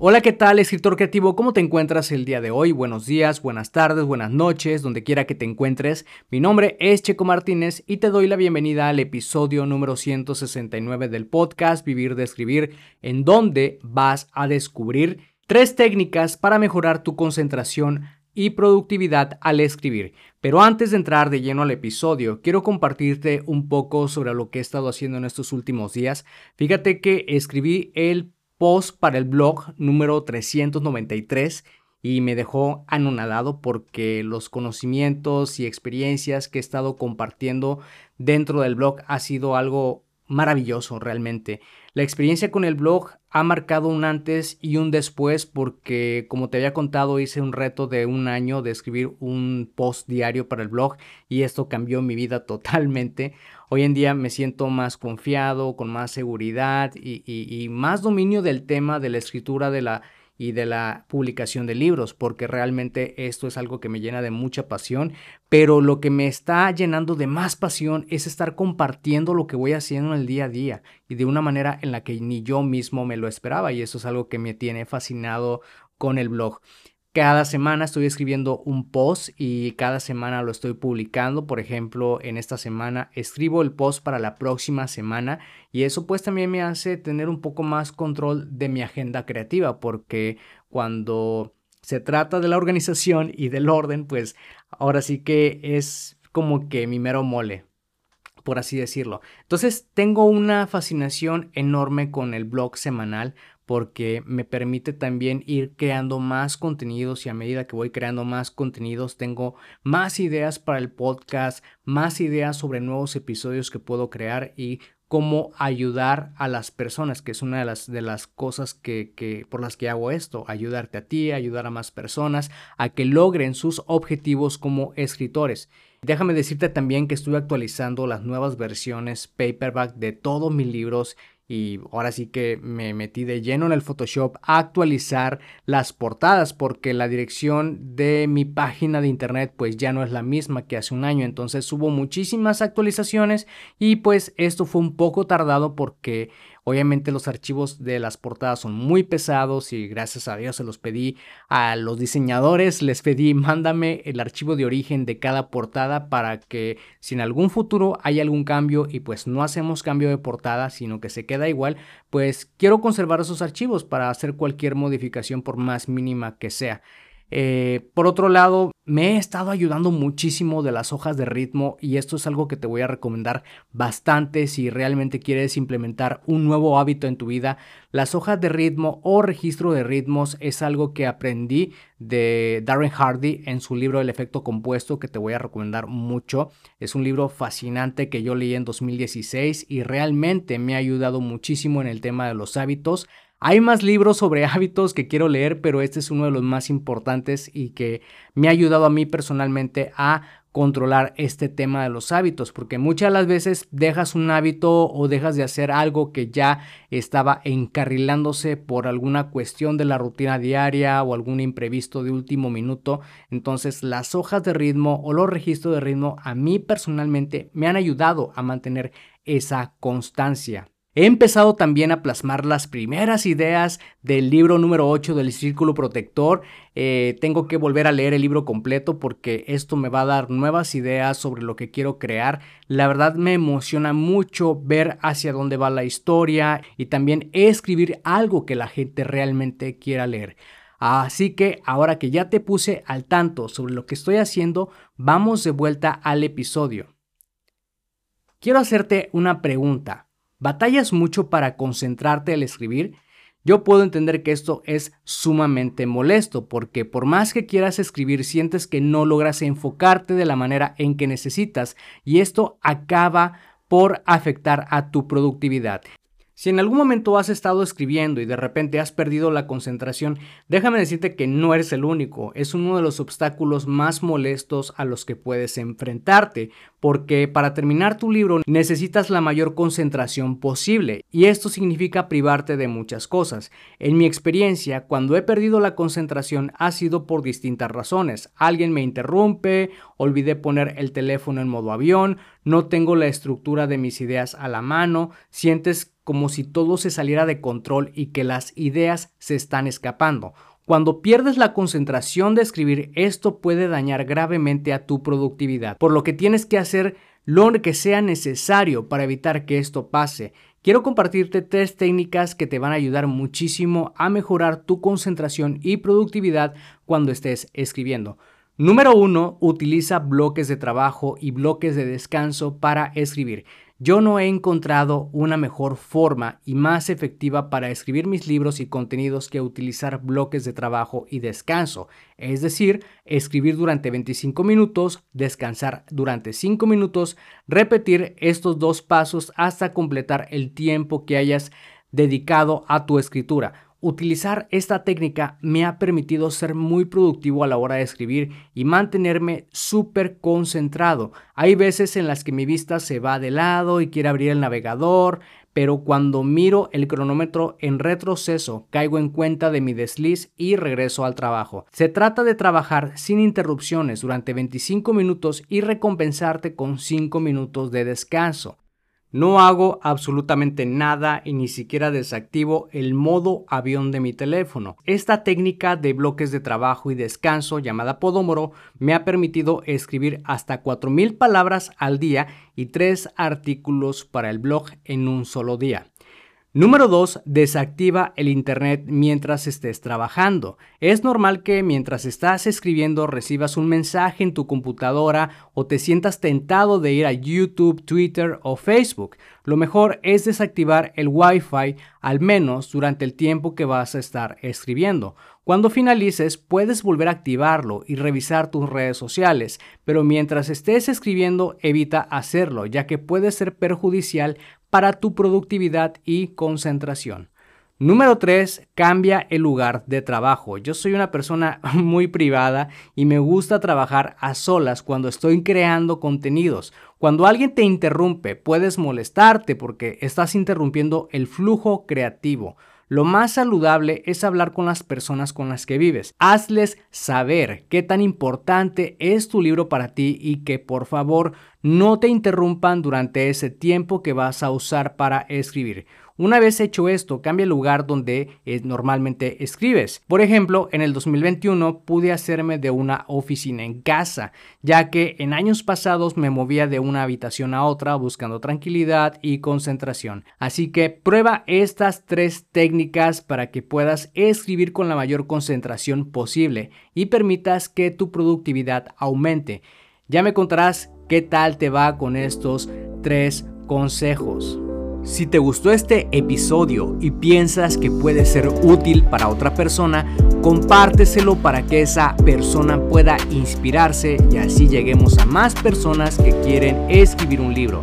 Hola, ¿qué tal, escritor creativo? ¿Cómo te encuentras el día de hoy? Buenos días, buenas tardes, buenas noches, donde quiera que te encuentres. Mi nombre es Checo Martínez y te doy la bienvenida al episodio número 169 del podcast Vivir de Escribir, en donde vas a descubrir tres técnicas para mejorar tu concentración y productividad al escribir. Pero antes de entrar de lleno al episodio, quiero compartirte un poco sobre lo que he estado haciendo en estos últimos días. Fíjate que escribí el post para el blog número 393 y me dejó anonadado porque los conocimientos y experiencias que he estado compartiendo dentro del blog ha sido algo maravilloso realmente. La experiencia con el blog ha marcado un antes y un después porque como te había contado hice un reto de un año de escribir un post diario para el blog y esto cambió mi vida totalmente. Hoy en día me siento más confiado, con más seguridad y, y más dominio del tema de la escritura de la y de la publicación de libros, porque realmente esto es algo que me llena de mucha pasión, pero lo que me está llenando de más pasión es estar compartiendo lo que voy haciendo en el día a día y de una manera en la que ni yo mismo me lo esperaba y eso es algo que me tiene fascinado con el blog. Cada semana estoy escribiendo un post y cada semana lo estoy publicando. Por ejemplo, en esta semana escribo el post para la próxima semana y eso pues también me hace tener un poco más control de mi agenda creativa porque cuando se trata de la organización y del orden, pues ahora sí que es como que mi mero mole, por así decirlo. Entonces tengo una fascinación enorme con el blog semanal porque me permite también ir creando más contenidos y a medida que voy creando más contenidos tengo más ideas para el podcast, más ideas sobre nuevos episodios que puedo crear y cómo ayudar a las personas, que es una de las, de las cosas que, que, por las que hago esto, ayudarte a ti, ayudar a más personas a que logren sus objetivos como escritores. Déjame decirte también que estoy actualizando las nuevas versiones paperback de todos mis libros y ahora sí que me metí de lleno en el Photoshop a actualizar las portadas porque la dirección de mi página de internet pues ya no es la misma que hace un año. Entonces hubo muchísimas actualizaciones y pues esto fue un poco tardado porque Obviamente los archivos de las portadas son muy pesados y gracias a Dios se los pedí a los diseñadores, les pedí mándame el archivo de origen de cada portada para que si en algún futuro hay algún cambio y pues no hacemos cambio de portada sino que se queda igual, pues quiero conservar esos archivos para hacer cualquier modificación por más mínima que sea. Eh, por otro lado, me he estado ayudando muchísimo de las hojas de ritmo y esto es algo que te voy a recomendar bastante si realmente quieres implementar un nuevo hábito en tu vida. Las hojas de ritmo o registro de ritmos es algo que aprendí de Darren Hardy en su libro El efecto compuesto que te voy a recomendar mucho. Es un libro fascinante que yo leí en 2016 y realmente me ha ayudado muchísimo en el tema de los hábitos. Hay más libros sobre hábitos que quiero leer, pero este es uno de los más importantes y que me ha ayudado a mí personalmente a controlar este tema de los hábitos, porque muchas las veces dejas un hábito o dejas de hacer algo que ya estaba encarrilándose por alguna cuestión de la rutina diaria o algún imprevisto de último minuto. Entonces las hojas de ritmo o los registros de ritmo a mí personalmente me han ayudado a mantener esa constancia. He empezado también a plasmar las primeras ideas del libro número 8 del Círculo Protector. Eh, tengo que volver a leer el libro completo porque esto me va a dar nuevas ideas sobre lo que quiero crear. La verdad me emociona mucho ver hacia dónde va la historia y también escribir algo que la gente realmente quiera leer. Así que ahora que ya te puse al tanto sobre lo que estoy haciendo, vamos de vuelta al episodio. Quiero hacerte una pregunta. ¿Batallas mucho para concentrarte al escribir? Yo puedo entender que esto es sumamente molesto porque por más que quieras escribir sientes que no logras enfocarte de la manera en que necesitas y esto acaba por afectar a tu productividad. Si en algún momento has estado escribiendo y de repente has perdido la concentración, déjame decirte que no eres el único. Es uno de los obstáculos más molestos a los que puedes enfrentarte, porque para terminar tu libro necesitas la mayor concentración posible y esto significa privarte de muchas cosas. En mi experiencia, cuando he perdido la concentración ha sido por distintas razones. Alguien me interrumpe, olvidé poner el teléfono en modo avión, no tengo la estructura de mis ideas a la mano, sientes como si todo se saliera de control y que las ideas se están escapando. Cuando pierdes la concentración de escribir, esto puede dañar gravemente a tu productividad, por lo que tienes que hacer lo que sea necesario para evitar que esto pase. Quiero compartirte tres técnicas que te van a ayudar muchísimo a mejorar tu concentración y productividad cuando estés escribiendo. Número uno, utiliza bloques de trabajo y bloques de descanso para escribir. Yo no he encontrado una mejor forma y más efectiva para escribir mis libros y contenidos que utilizar bloques de trabajo y descanso. Es decir, escribir durante 25 minutos, descansar durante 5 minutos, repetir estos dos pasos hasta completar el tiempo que hayas dedicado a tu escritura. Utilizar esta técnica me ha permitido ser muy productivo a la hora de escribir y mantenerme súper concentrado. Hay veces en las que mi vista se va de lado y quiere abrir el navegador, pero cuando miro el cronómetro en retroceso caigo en cuenta de mi desliz y regreso al trabajo. Se trata de trabajar sin interrupciones durante 25 minutos y recompensarte con 5 minutos de descanso. No hago absolutamente nada y ni siquiera desactivo el modo avión de mi teléfono. Esta técnica de bloques de trabajo y descanso llamada Podomoro me ha permitido escribir hasta 4.000 palabras al día y 3 artículos para el blog en un solo día. Número 2. Desactiva el Internet mientras estés trabajando. Es normal que mientras estás escribiendo recibas un mensaje en tu computadora o te sientas tentado de ir a YouTube, Twitter o Facebook. Lo mejor es desactivar el Wi-Fi al menos durante el tiempo que vas a estar escribiendo. Cuando finalices puedes volver a activarlo y revisar tus redes sociales, pero mientras estés escribiendo evita hacerlo ya que puede ser perjudicial para tu productividad y concentración. Número 3. Cambia el lugar de trabajo. Yo soy una persona muy privada y me gusta trabajar a solas cuando estoy creando contenidos. Cuando alguien te interrumpe, puedes molestarte porque estás interrumpiendo el flujo creativo. Lo más saludable es hablar con las personas con las que vives. Hazles saber qué tan importante es tu libro para ti y que por favor no te interrumpan durante ese tiempo que vas a usar para escribir. Una vez hecho esto, cambia el lugar donde eh, normalmente escribes. Por ejemplo, en el 2021 pude hacerme de una oficina en casa, ya que en años pasados me movía de una habitación a otra buscando tranquilidad y concentración. Así que prueba estas tres técnicas para que puedas escribir con la mayor concentración posible y permitas que tu productividad aumente. Ya me contarás qué tal te va con estos tres consejos. Si te gustó este episodio y piensas que puede ser útil para otra persona, compárteselo para que esa persona pueda inspirarse y así lleguemos a más personas que quieren escribir un libro.